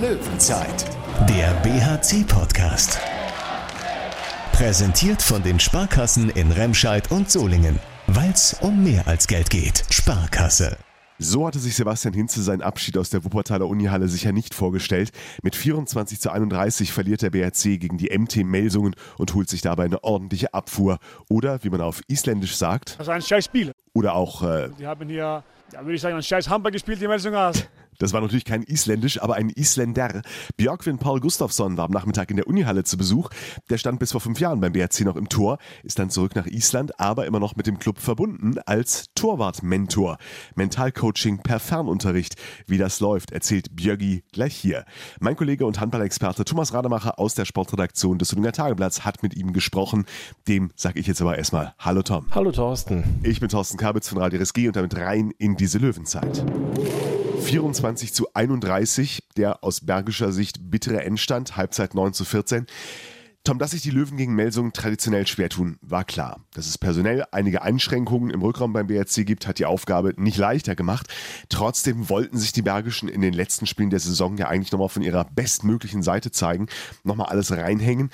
Löwenzeit, der BHC-Podcast. Präsentiert von den Sparkassen in Remscheid und Solingen. Weil es um mehr als Geld geht. Sparkasse. So hatte sich Sebastian Hinze seinen Abschied aus der Wuppertaler Unihalle sicher nicht vorgestellt. Mit 24 zu 31 verliert der BRC gegen die MT Melsungen und holt sich dabei eine ordentliche Abfuhr. Oder, wie man auf Isländisch sagt. Das ist ein scheiß Spiel. Oder auch. Äh, die haben hier, ja, würde ich sagen, ein scheiß Handball gespielt, die Melsunger. Das war natürlich kein Isländisch, aber ein Isländer. Björkvin Paul Gustafsson war am Nachmittag in der Unihalle zu Besuch. Der stand bis vor fünf Jahren beim BRC noch im Tor, ist dann zurück nach Island, aber immer noch mit dem Club verbunden als Torwart-Mentor. Mentalcoaching per Fernunterricht. Wie das läuft, erzählt Björgi gleich hier. Mein Kollege und Handballexperte Thomas Rademacher aus der Sportredaktion des Solinger Tageblatts hat mit ihm gesprochen. Dem sage ich jetzt aber erstmal Hallo Tom. Hallo Thorsten. Ich bin Thorsten Kabitz von Radio RSG und damit rein in diese Löwenzeit. 24 zu 31, der aus bergischer Sicht bittere Endstand, Halbzeit 9 zu 14. Tom, dass sich die Löwen gegen Melsungen traditionell schwer tun, war klar. Dass es personell einige Einschränkungen im Rückraum beim BRC gibt, hat die Aufgabe nicht leichter gemacht. Trotzdem wollten sich die Bergischen in den letzten Spielen der Saison ja eigentlich nochmal von ihrer bestmöglichen Seite zeigen, nochmal alles reinhängen.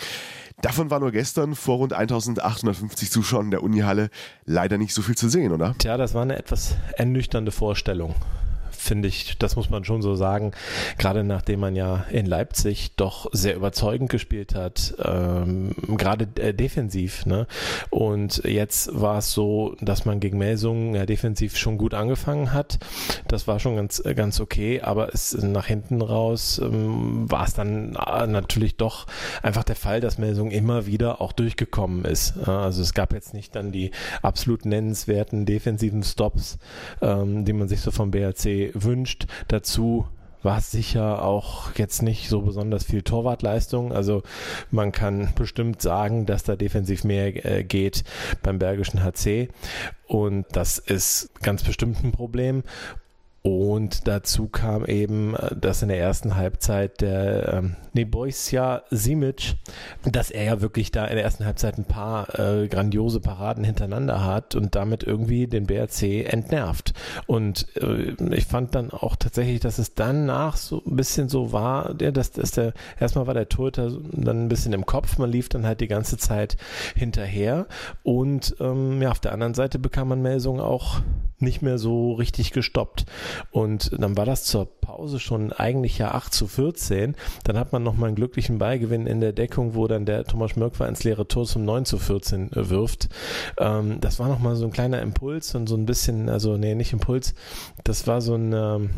Davon war nur gestern vor rund 1850 Zuschauern der Unihalle leider nicht so viel zu sehen, oder? Tja, das war eine etwas ernüchternde Vorstellung finde ich, das muss man schon so sagen. Gerade nachdem man ja in Leipzig doch sehr überzeugend gespielt hat, ähm, gerade äh, defensiv. Ne? Und jetzt war es so, dass man gegen Melsungen ja defensiv schon gut angefangen hat. Das war schon ganz, äh, ganz okay, aber es nach hinten raus ähm, war es dann äh, natürlich doch einfach der Fall, dass Melsungen immer wieder auch durchgekommen ist. Also es gab jetzt nicht dann die absolut nennenswerten defensiven Stops, ähm, die man sich so vom BRC wünscht. Dazu war es sicher auch jetzt nicht so besonders viel Torwartleistung. Also man kann bestimmt sagen, dass da defensiv mehr äh, geht beim Bergischen HC. Und das ist ganz bestimmt ein Problem. Und dazu kam eben, äh, dass in der ersten Halbzeit der ähm, Nebojsja Simic, dass er ja wirklich da in der ersten Halbzeit ein paar äh, grandiose Paraden hintereinander hat und damit irgendwie den BRC entnervt. Und äh, ich fand dann auch tatsächlich, dass es danach so ein bisschen so war, ja, dass, dass der, erstmal war der Torhüter dann ein bisschen im Kopf, man lief dann halt die ganze Zeit hinterher und ähm, ja, auf der anderen Seite bekam man Meldungen auch nicht mehr so richtig gestoppt. Und dann war das zur Pause schon eigentlich ja 8 zu 14. Dann hat man nochmal einen glücklichen Beigewinn in der Deckung, wo dann der Thomas Mörkwer ins leere Tor zum 9 zu 14 wirft. Ähm, das war nochmal so ein kleiner Impuls und so ein bisschen, also nee, nicht Impuls, das war so ein, ähm,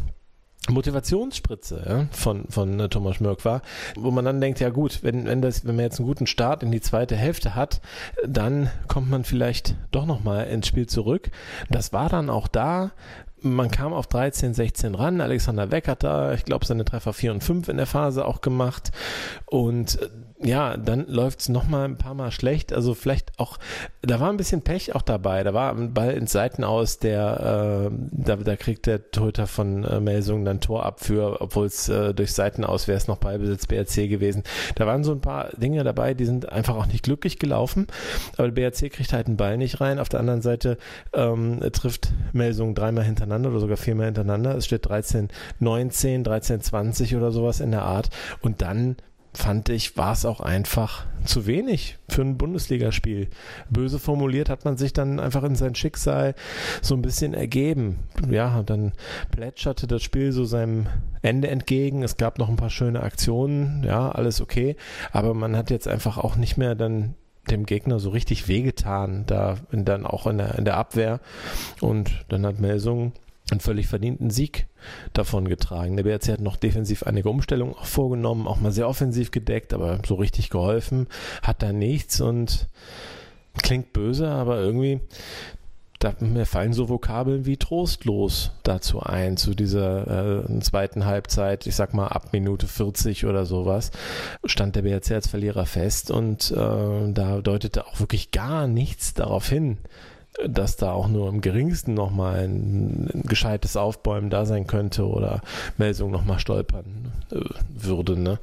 Motivationsspritze ja, von, von äh, Thomas Mörk war, wo man dann denkt, ja gut, wenn, wenn, das, wenn man jetzt einen guten Start in die zweite Hälfte hat, dann kommt man vielleicht doch nochmal ins Spiel zurück. Das war dann auch da. Man kam auf 13, 16 ran. Alexander Weck hat da, ich glaube, seine Treffer 4 und 5 in der Phase auch gemacht. Und äh, ja, dann läuft es nochmal ein paar Mal schlecht. Also vielleicht auch, da war ein bisschen Pech auch dabei. Da war ein Ball ins Seiten aus, der, äh, da, da kriegt der Torhüter von äh, Melsungen dann Tor ab für, obwohl es äh, durch Seiten aus wäre es noch Ballbesitz BRC gewesen. Da waren so ein paar Dinge dabei, die sind einfach auch nicht glücklich gelaufen. Aber der BRC kriegt halt einen Ball nicht rein. Auf der anderen Seite ähm, trifft Melsungen dreimal hintereinander oder sogar viermal hintereinander. Es steht 13, 19, 13, 20 oder sowas in der Art. Und dann fand ich, war es auch einfach zu wenig für ein Bundesligaspiel. Böse formuliert hat man sich dann einfach in sein Schicksal so ein bisschen ergeben. Ja, dann plätscherte das Spiel so seinem Ende entgegen. Es gab noch ein paar schöne Aktionen, ja, alles okay. Aber man hat jetzt einfach auch nicht mehr dann dem Gegner so richtig wehgetan, da dann auch in der, in der Abwehr. Und dann hat Melsung einen völlig verdienten Sieg davon getragen. Der BRC hat noch defensiv einige Umstellungen auch vorgenommen, auch mal sehr offensiv gedeckt, aber so richtig geholfen hat da nichts und klingt böse, aber irgendwie da, mir fallen so Vokabeln wie trostlos dazu ein, zu dieser äh, zweiten Halbzeit, ich sag mal ab Minute 40 oder sowas, stand der BRC als Verlierer fest und äh, da deutete auch wirklich gar nichts darauf hin, dass da auch nur im geringsten nochmal ein, ein gescheites Aufbäumen da sein könnte oder Melsung nochmal stolpern äh, würde. Ne?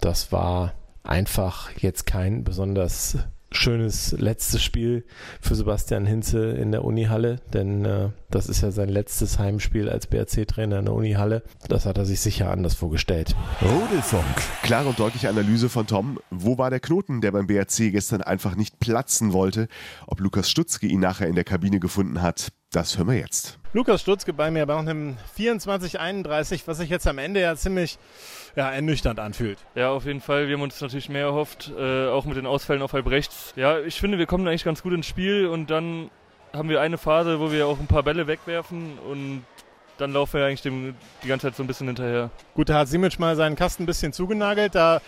Das war einfach jetzt kein besonders schönes letztes Spiel für Sebastian Hinze in der Unihalle, denn äh, das ist ja sein letztes Heimspiel als BRC-Trainer in der Unihalle. Das hat er sich sicher anders vorgestellt. Rudelfunk. Klare und deutliche Analyse von Tom. Wo war der Knoten, der beim BRC gestern einfach nicht platzen wollte? Ob Lukas Stutzke ihn nachher in der Kabine gefunden hat, das hören wir jetzt. Lukas Stutzke bei mir bei einem 24-31, was sich jetzt am Ende ja ziemlich ja, ernüchternd anfühlt. Ja, auf jeden Fall. Wir haben uns natürlich mehr erhofft, äh, auch mit den Ausfällen auf halb rechts. Ja, ich finde, wir kommen eigentlich ganz gut ins Spiel und dann haben wir eine Phase, wo wir auch ein paar Bälle wegwerfen und dann laufen wir eigentlich dem die ganze Zeit so ein bisschen hinterher. Gut, da hat Simic mal seinen Kasten ein bisschen zugenagelt. Da,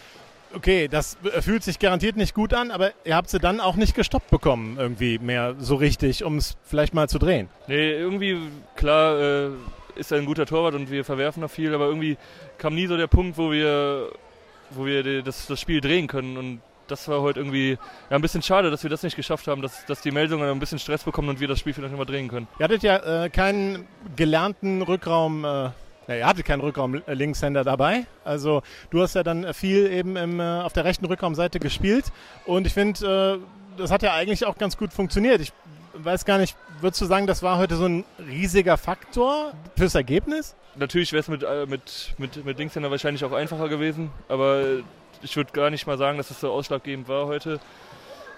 okay, das fühlt sich garantiert nicht gut an, aber ihr habt sie dann auch nicht gestoppt bekommen, irgendwie mehr so richtig, um es vielleicht mal zu drehen. Nee, irgendwie, klar, äh, ist er ein guter Torwart und wir verwerfen noch viel, aber irgendwie kam nie so der Punkt, wo wir, wo wir das, das Spiel drehen können und das war heute irgendwie ja, ein bisschen schade, dass wir das nicht geschafft haben, dass, dass die Meldungen ein bisschen Stress bekommen und wir das Spiel vielleicht nochmal drehen können. Ihr hattet ja äh, keinen gelernten Rückraum, äh, ja, ihr hattet keinen Rückraum Linkshänder dabei. Also du hast ja dann viel eben im, äh, auf der rechten Rückraumseite gespielt und ich finde, äh, das hat ja eigentlich auch ganz gut funktioniert. Ich weiß gar nicht, würdest du sagen, das war heute so ein riesiger Faktor fürs Ergebnis? Natürlich wäre es mit, äh, mit, mit, mit Linkshänder wahrscheinlich auch einfacher gewesen, aber ich würde gar nicht mal sagen, dass es so ausschlaggebend war heute.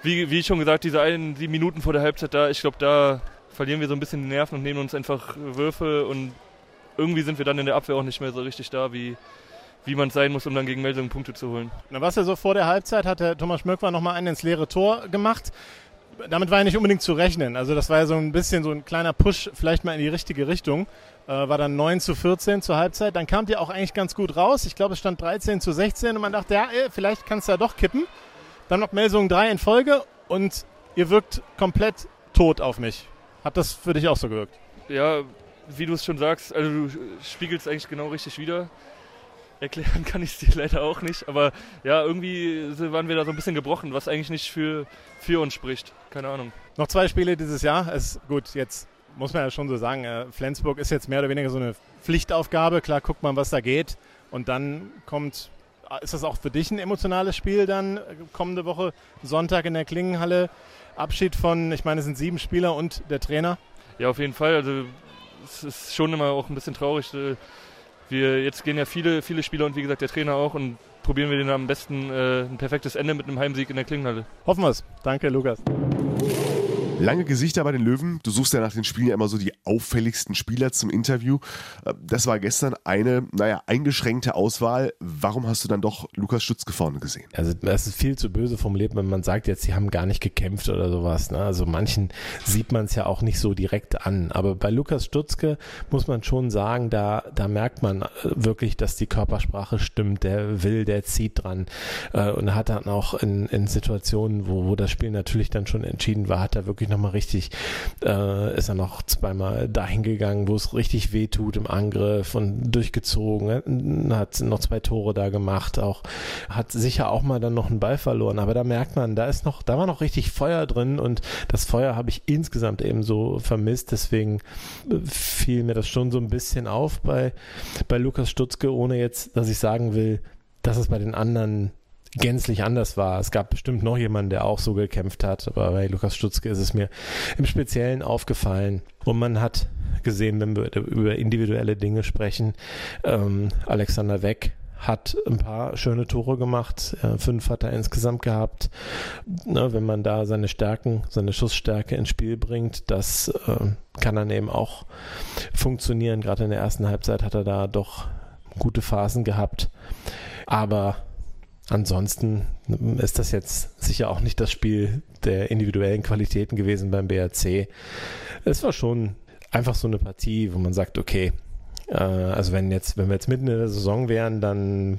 Wie, wie schon gesagt, diese einen sieben Minuten vor der Halbzeit da, ich glaube, da verlieren wir so ein bisschen die Nerven und nehmen uns einfach Würfe und irgendwie sind wir dann in der Abwehr auch nicht mehr so richtig da, wie, wie man es sein muss, um dann gegen Meldungen Punkte zu holen. Na, was ja so vor der Halbzeit hat der Thomas Schmöck nochmal einen ins leere Tor gemacht damit war ja nicht unbedingt zu rechnen. Also das war ja so ein bisschen so ein kleiner Push vielleicht mal in die richtige Richtung. Äh, war dann 9 zu 14 zur Halbzeit. Dann kam die auch eigentlich ganz gut raus. Ich glaube, es stand 13 zu 16 und man dachte, ja, ey, vielleicht kannst du ja doch kippen. Dann noch Meldung 3 in Folge und ihr wirkt komplett tot auf mich. Hat das für dich auch so gewirkt? Ja, wie du es schon sagst, also du spiegelst eigentlich genau richtig wieder. Erklären kann ich es dir leider auch nicht, aber ja, irgendwie waren wir da so ein bisschen gebrochen, was eigentlich nicht für, für uns spricht. Keine Ahnung. Noch zwei Spiele dieses Jahr. Es, gut, jetzt muss man ja schon so sagen, äh, Flensburg ist jetzt mehr oder weniger so eine Pflichtaufgabe. Klar, guckt man, was da geht. Und dann kommt, ist das auch für dich ein emotionales Spiel dann? Kommende Woche Sonntag in der Klingenhalle. Abschied von, ich meine, es sind sieben Spieler und der Trainer. Ja, auf jeden Fall. Also es ist schon immer auch ein bisschen traurig. Äh, wir jetzt gehen ja viele, viele Spieler und wie gesagt der Trainer auch und probieren wir den am besten äh, ein perfektes Ende mit einem Heimsieg in der Klingenhalle. Hoffen wir es. Danke, Lukas. Lange Gesichter bei den Löwen. Du suchst ja nach den Spielen ja immer so die auffälligsten Spieler zum Interview. Äh, das war gestern eine, naja, eingeschränkte Auswahl. Warum hast du dann doch Lukas Stutzke vorne gesehen? Also, das ist viel zu böse formuliert, wenn man sagt jetzt, sie haben gar nicht gekämpft oder sowas. Ne? Also, manchen sieht man es ja auch nicht so direkt an. Aber bei Lukas Stutzke muss man schon sagen, da, da merkt man äh, wirklich, dass die Körpersprache stimmt. Der will, der zieht dran. Äh, und hat dann auch in, in Situationen, wo, wo das Spiel natürlich dann schon entschieden war, hat er wirklich wirklich nochmal richtig, äh, ist er noch zweimal dahin gegangen, wo es richtig weh tut im Angriff und durchgezogen, hat noch zwei Tore da gemacht, auch hat sicher auch mal dann noch einen Ball verloren, aber da merkt man, da ist noch, da war noch richtig Feuer drin und das Feuer habe ich insgesamt eben so vermisst, deswegen fiel mir das schon so ein bisschen auf bei, bei Lukas Stutzke, ohne jetzt, dass ich sagen will, dass es bei den anderen gänzlich anders war. Es gab bestimmt noch jemanden, der auch so gekämpft hat, aber bei Lukas Stutzke ist es mir im Speziellen aufgefallen. Und man hat gesehen, wenn wir über individuelle Dinge sprechen, ähm, Alexander Weck hat ein paar schöne Tore gemacht. Äh, fünf hat er insgesamt gehabt. Ne, wenn man da seine Stärken, seine Schussstärke ins Spiel bringt, das äh, kann dann eben auch funktionieren. Gerade in der ersten Halbzeit hat er da doch gute Phasen gehabt. Aber Ansonsten ist das jetzt sicher auch nicht das Spiel der individuellen Qualitäten gewesen beim BRC. Es war schon einfach so eine Partie, wo man sagt, okay, also wenn jetzt, wenn wir jetzt mitten in der Saison wären, dann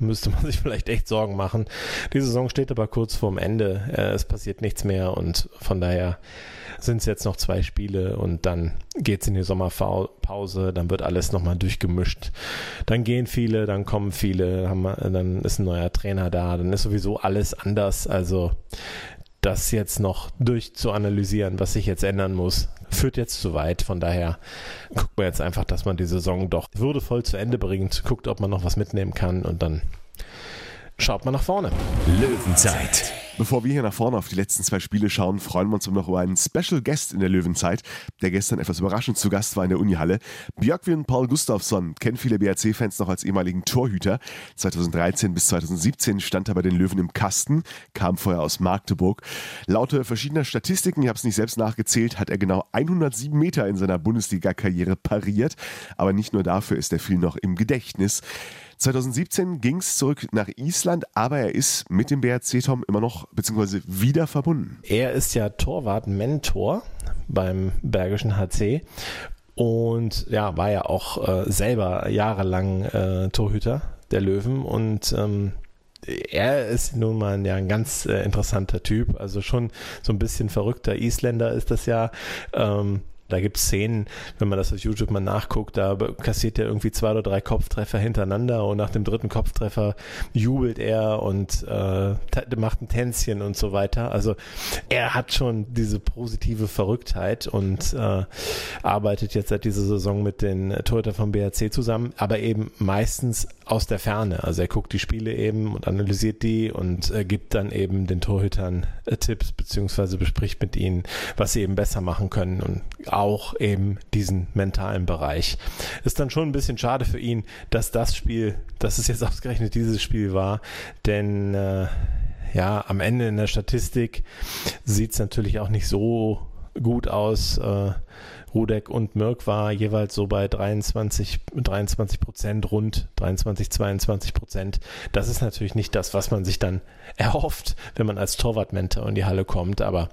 müsste man sich vielleicht echt Sorgen machen. Die Saison steht aber kurz vorm Ende. Äh, es passiert nichts mehr und von daher sind es jetzt noch zwei Spiele und dann geht es in die Sommerpause, dann wird alles nochmal durchgemischt. Dann gehen viele, dann kommen viele, dann ist ein neuer Trainer da, dann ist sowieso alles anders. Also das jetzt noch durchzuanalysieren, was sich jetzt ändern muss, führt jetzt zu weit. Von daher guckt man jetzt einfach, dass man die Saison doch würdevoll zu Ende bringt, guckt, ob man noch was mitnehmen kann und dann schaut man nach vorne. Löwenzeit Bevor wir hier nach vorne auf die letzten zwei Spiele schauen, freuen wir uns noch über einen Special Guest in der Löwenzeit, der gestern etwas überraschend zu Gast war in der Unihalle. Björkvin Paul Gustafsson kennen viele BRC-Fans noch als ehemaligen Torhüter. 2013 bis 2017 stand er bei den Löwen im Kasten, kam vorher aus Magdeburg. Laut verschiedener Statistiken, ich habe es nicht selbst nachgezählt, hat er genau 107 Meter in seiner Bundesliga-Karriere pariert. Aber nicht nur dafür ist er viel noch im Gedächtnis. 2017 ging es zurück nach Island, aber er ist mit dem BRC Tom immer noch beziehungsweise wieder verbunden. Er ist ja Torwart-Mentor beim Bergischen HC und ja, war ja auch äh, selber jahrelang äh, Torhüter der Löwen und ähm, er ist nun mal ja, ein ganz äh, interessanter Typ, also schon so ein bisschen verrückter Isländer ist das ja. Ähm, da gibt es Szenen, wenn man das auf YouTube mal nachguckt, da kassiert er irgendwie zwei oder drei Kopftreffer hintereinander und nach dem dritten Kopftreffer jubelt er und äh, macht ein Tänzchen und so weiter. Also er hat schon diese positive Verrücktheit und äh, arbeitet jetzt seit dieser Saison mit den Torhüter vom BRC zusammen, aber eben meistens aus der Ferne. Also er guckt die Spiele eben und analysiert die und äh, gibt dann eben den Torhütern äh, Tipps beziehungsweise bespricht mit ihnen, was sie eben besser machen können und auch eben diesen mentalen Bereich. Ist dann schon ein bisschen schade für ihn, dass das Spiel, dass es jetzt ausgerechnet dieses Spiel war, denn äh, ja, am Ende in der Statistik sieht es natürlich auch nicht so gut aus. Äh, Rudek und Mirk war jeweils so bei 23, 23 Prozent, rund 23, 22 Prozent. Das ist natürlich nicht das, was man sich dann erhofft, wenn man als Torwartmentor in die Halle kommt. Aber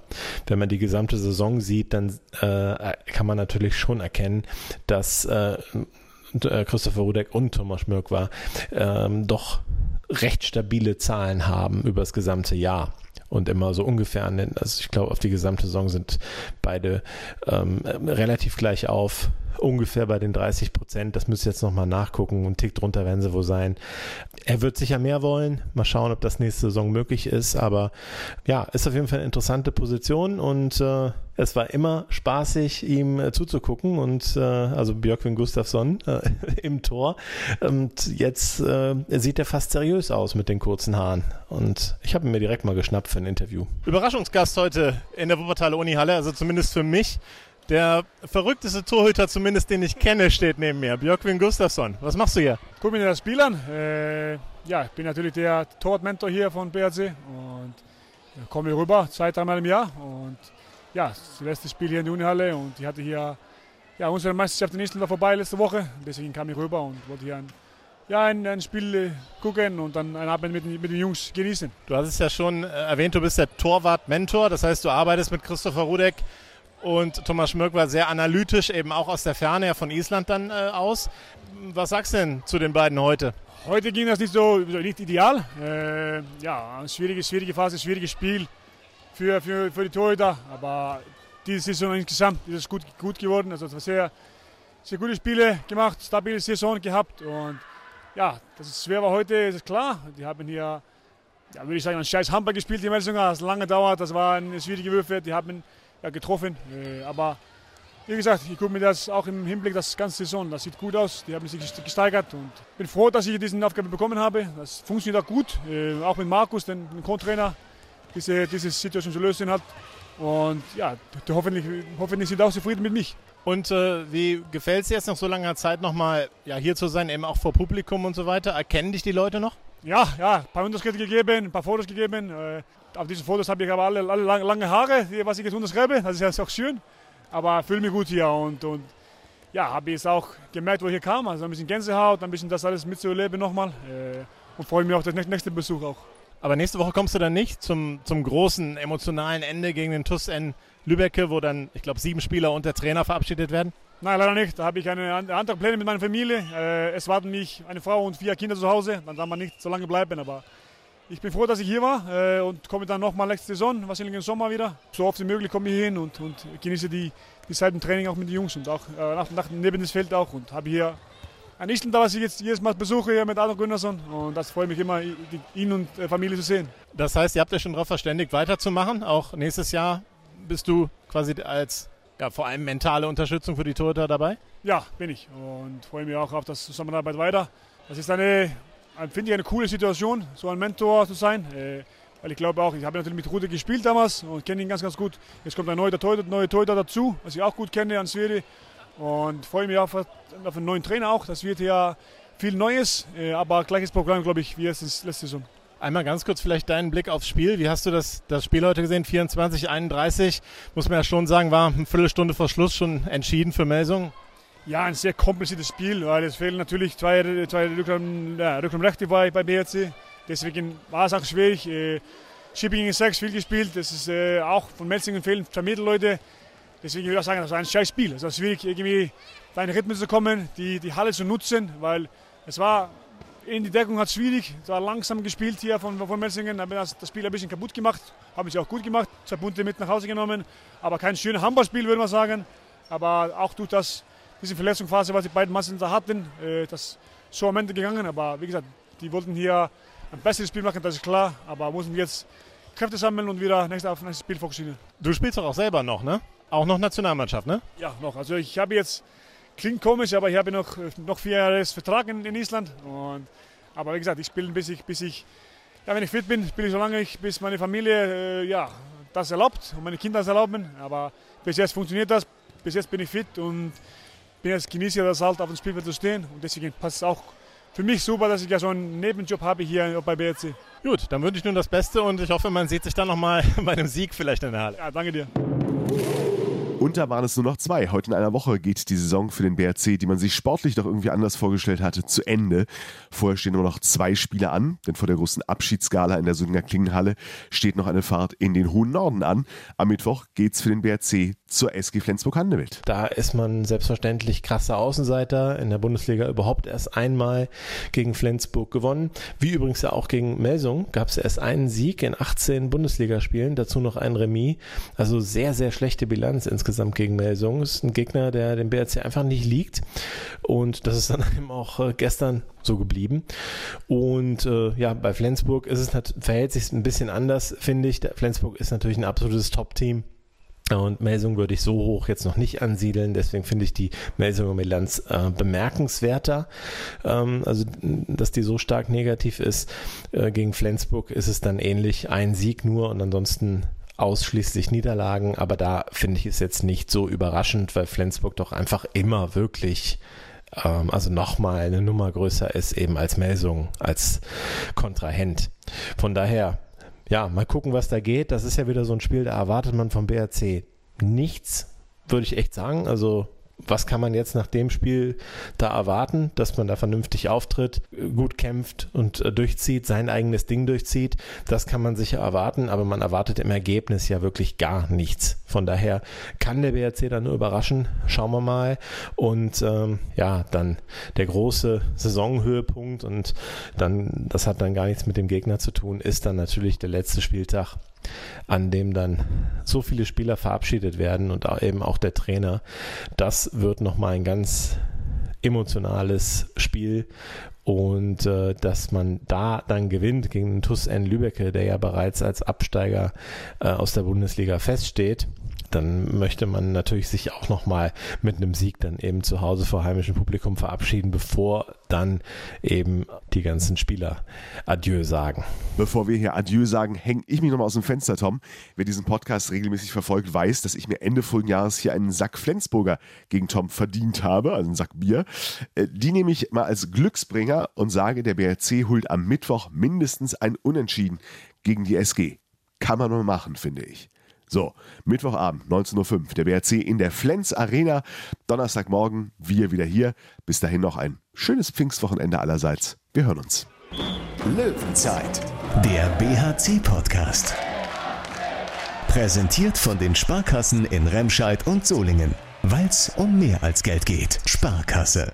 wenn man die gesamte Saison sieht, dann äh, kann man natürlich schon erkennen, dass äh, äh Christopher Rudek und Thomas Mirk war, ähm, doch recht stabile Zahlen haben über das gesamte Jahr und immer so ungefähr an den, also ich glaube, auf die gesamte Saison sind beide ähm, relativ gleich auf ungefähr bei den 30 Prozent. Das müsst ihr jetzt nochmal nachgucken. Ein Tick drunter werden sie wohl sein. Er wird sicher mehr wollen. Mal schauen, ob das nächste Saison möglich ist. Aber ja, ist auf jeden Fall eine interessante Position und äh, es war immer spaßig, ihm äh, zuzugucken und äh, also Björkvin Gustafsson äh, im Tor. Und jetzt äh, sieht er fast seriös aus mit den kurzen Haaren. Und ich habe ihn mir direkt mal geschnappt für ein Interview. Überraschungsgast heute in der Wuppertaler Unihalle, also zumindest für mich. Der verrückteste Torhüter, zumindest den ich kenne, steht neben mir. Björkvin Gustafsson. Was machst du hier? Guck mir das Spiel an. Äh, ja, ich bin natürlich der Torwartmentor hier von BRC und komme hier rüber zwei, dreimal im Jahr. Und ja, das letzte Spiel hier in der Unihalle und ich hatte hier ja, unsere Meisterschaft in Island war vorbei letzte Woche. Deswegen kam ich rüber und wollte hier ein, ja, ein, ein Spiel äh, gucken und dann einen Abend mit, mit den Jungs genießen. Du hast es ja schon äh, erwähnt, du bist der Torwart-Mentor. Das heißt, du arbeitest mit Christopher Rudek und Thomas Schmirk war sehr analytisch, eben auch aus der Ferne ja von Island dann äh, aus. Was sagst du denn zu den beiden heute? Heute ging das nicht so nicht ideal. Äh, ja, schwierige, schwierige Phase, schwieriges Spiel für, für, für die Torhüter. Aber diese Saison insgesamt ist es gut, gut geworden. Also es sehr, sehr gute Spiele gemacht, stabile Saison gehabt. Und ja, dass es schwer war heute, ist klar. Die haben hier, ja, würde ich sagen, einen scheiß Hamper gespielt, die Melsungen. Das lange dauert, das waren schwierige Würfe. Die haben ja, getroffen. Äh, aber wie gesagt, ich gucke mir das auch im Hinblick das ganze Saison. Das sieht gut aus. Die haben sich gesteigert und bin froh, dass ich diese Aufgabe bekommen habe. Das funktioniert auch gut. Äh, auch mit Markus, dem Co-Trainer, diese, diese Situation zu lösen hat. Und ja, hoffentlich, hoffentlich sind auch zufrieden mit mich. Und äh, wie gefällt es dir jetzt nach so langer Zeit nochmal ja, hier zu sein, eben auch vor Publikum und so weiter? Erkennen dich die Leute noch? Ja, ja, ein paar Unterschritte gegeben, ein paar Fotos gegeben. Äh, auf diesen Fotos habe ich aber alle, alle lange, lange Haare, was ich jetzt unterschreibe. Das ist ja auch schön. Aber fühle mich gut hier und, und ja, habe ich es auch gemerkt, wo ich hier kam. Also ein bisschen Gänsehaut, ein bisschen das alles mitzuerleben nochmal. Äh, und freue mich auf den nächsten Besuch auch. Aber nächste Woche kommst du dann nicht zum, zum großen emotionalen Ende gegen den TUS N Lübecke, wo dann, ich glaube, sieben Spieler und der Trainer verabschiedet werden? Nein, leider nicht. Da habe ich eine, andere Pläne mit meiner Familie. Äh, es warten mich eine Frau und vier Kinder zu Hause. Dann darf man nicht so lange bleiben. Aber ich bin froh, dass ich hier war äh, und komme dann nochmal nächste Saison, wahrscheinlich im Sommer wieder. So oft wie möglich komme ich hin und, und genieße die, die Zeit im Training auch mit den Jungs und auch äh, nach, nach, neben das Feld auch. Und habe hier ein Island, was ich jetzt jedes Mal besuche hier mit Adam Gunnarsson. Und das freut mich immer, ihn und Familie zu sehen. Das heißt, ihr habt euch schon darauf verständigt, weiterzumachen. Auch nächstes Jahr bist du quasi als ja, vor allem mentale Unterstützung für die Torhüter dabei? Ja, bin ich und freue mich auch auf das Zusammenarbeit weiter. Das ist eine, finde ich, eine coole Situation, so ein Mentor zu sein. Äh, Weil ich glaube auch, ich habe natürlich mit Rute gespielt damals und kenne ihn ganz, ganz gut. Jetzt kommt ein neuer Torhüter, neue Torhüter dazu, was ich auch gut kenne, Ansveri. Und freue mich auf, auf einen neuen Trainer auch. Das wird ja viel Neues, äh, aber gleiches Programm, glaube ich, wie es letzte Saison. Einmal ganz kurz vielleicht deinen Blick aufs Spiel. Wie hast du das, das Spiel heute gesehen? 24, 31, muss man ja schon sagen, war eine Viertelstunde vor Schluss schon entschieden für Melsung. Ja, ein sehr kompliziertes Spiel, weil es fehlen natürlich zwei, zwei Rückraum, ja, bei, BRC. Deswegen war es auch schwierig. Äh, Shipping gegen 6 viel gespielt. Das ist äh, auch von Melsingen fehlen zwei Mittelleute. Deswegen würde ich sagen, das war ein scheiß Spiel. Es war schwierig, irgendwie da in Rhythmus zu kommen, die, die Halle zu nutzen, weil es war in die Deckung hat schwierig. Es war langsam gespielt hier von, von Melsingen. Habe das, das Spiel ein bisschen kaputt gemacht. Habe ich auch gut gemacht. Zwei Punkte mit nach Hause genommen. Aber kein schönes Handballspiel, würde man sagen. Aber auch durch das, diese Verletzungsphase, was die beiden Massen da hatten, äh, das so am Ende gegangen. Aber wie gesagt, die wollten hier ein besseres Spiel machen, das ist klar. Aber müssen jetzt Kräfte sammeln und wieder nächstes, auf nächstes Spiel fokussieren. Du spielst doch auch selber noch, ne? Auch noch Nationalmannschaft, ne? Ja, noch. Also ich habe jetzt Klingt komisch, aber ich habe noch, noch vier Jahre Vertrag in, in Island. Und, aber wie gesagt, ich spiele bis ich, bis ich, ja, wenn ich fit bin, spiele ich so lange, ich, bis meine Familie äh, ja, das erlaubt und meine Kinder das erlauben. Aber bis jetzt funktioniert das, bis jetzt bin ich fit und bin jetzt genieße das halt auf dem Spielfeld zu stehen. Und deswegen passt es auch für mich super, dass ich ja so einen Nebenjob habe hier bei BRC. Gut, dann wünsche ich nun das Beste und ich hoffe, man sieht sich dann nochmal bei einem Sieg vielleicht in der Halle. Ja, danke dir. Und da waren es nur noch zwei. Heute in einer Woche geht die Saison für den BRC, die man sich sportlich doch irgendwie anders vorgestellt hatte, zu Ende. Vorher stehen nur noch zwei Spiele an, denn vor der großen Abschiedsgala in der Södinger Klingenhalle steht noch eine Fahrt in den hohen Norden an. Am Mittwoch geht's für den BRC zur SG Flensburg-Handewitt. Da ist man selbstverständlich krasser Außenseiter. In der Bundesliga überhaupt erst einmal gegen Flensburg gewonnen. Wie übrigens ja auch gegen Melsung gab es erst einen Sieg in 18 Bundesligaspielen, dazu noch ein Remis. Also sehr, sehr schlechte Bilanz insgesamt gegen Melsung. Ist ein Gegner, der dem BRC einfach nicht liegt. Und das ist dann eben auch äh, gestern so geblieben. Und äh, ja, bei Flensburg ist es verhält sich ein bisschen anders, finde ich. Flensburg ist natürlich ein absolutes Top-Team und Melsung würde ich so hoch jetzt noch nicht ansiedeln, deswegen finde ich die Melsunger Bilanz äh, bemerkenswerter. Ähm, also, dass die so stark negativ ist. Äh, gegen Flensburg ist es dann ähnlich, ein Sieg nur und ansonsten ausschließlich Niederlagen. Aber da finde ich es jetzt nicht so überraschend, weil Flensburg doch einfach immer wirklich ähm, also nochmal eine Nummer größer ist eben als Melsung, als Kontrahent. Von daher ja, mal gucken, was da geht. Das ist ja wieder so ein Spiel, da erwartet man vom BRC nichts, würde ich echt sagen. Also was kann man jetzt nach dem Spiel da erwarten, dass man da vernünftig auftritt, gut kämpft und äh, durchzieht, sein eigenes Ding durchzieht. Das kann man sicher erwarten, aber man erwartet im Ergebnis ja wirklich gar nichts. Von daher kann der BRC dann nur überraschen. Schauen wir mal. Und ähm, ja, dann der große Saisonhöhepunkt und dann, das hat dann gar nichts mit dem Gegner zu tun, ist dann natürlich der letzte Spieltag an dem dann so viele Spieler verabschiedet werden und eben auch der Trainer. Das wird nochmal ein ganz emotionales Spiel und äh, dass man da dann gewinnt gegen den TuS N Lübecke, der ja bereits als Absteiger äh, aus der Bundesliga feststeht dann möchte man natürlich sich auch nochmal mit einem Sieg dann eben zu Hause vor heimischem Publikum verabschieden, bevor dann eben die ganzen Spieler Adieu sagen. Bevor wir hier Adieu sagen, hänge ich mich nochmal aus dem Fenster, Tom. Wer diesen Podcast regelmäßig verfolgt, weiß, dass ich mir Ende vorigen Jahres hier einen Sack Flensburger gegen Tom verdient habe, also einen Sack Bier. Äh, die nehme ich mal als Glücksbringer und sage, der BRC holt am Mittwoch mindestens ein Unentschieden gegen die SG. Kann man nur machen, finde ich. So, Mittwochabend, 19.05 Uhr, der BRC in der Flens Arena. Donnerstagmorgen, wir wieder hier. Bis dahin noch ein schönes Pfingstwochenende allerseits. Wir hören uns. Löwenzeit, der BHC-Podcast. Präsentiert von den Sparkassen in Remscheid und Solingen. Weil es um mehr als Geld geht. Sparkasse.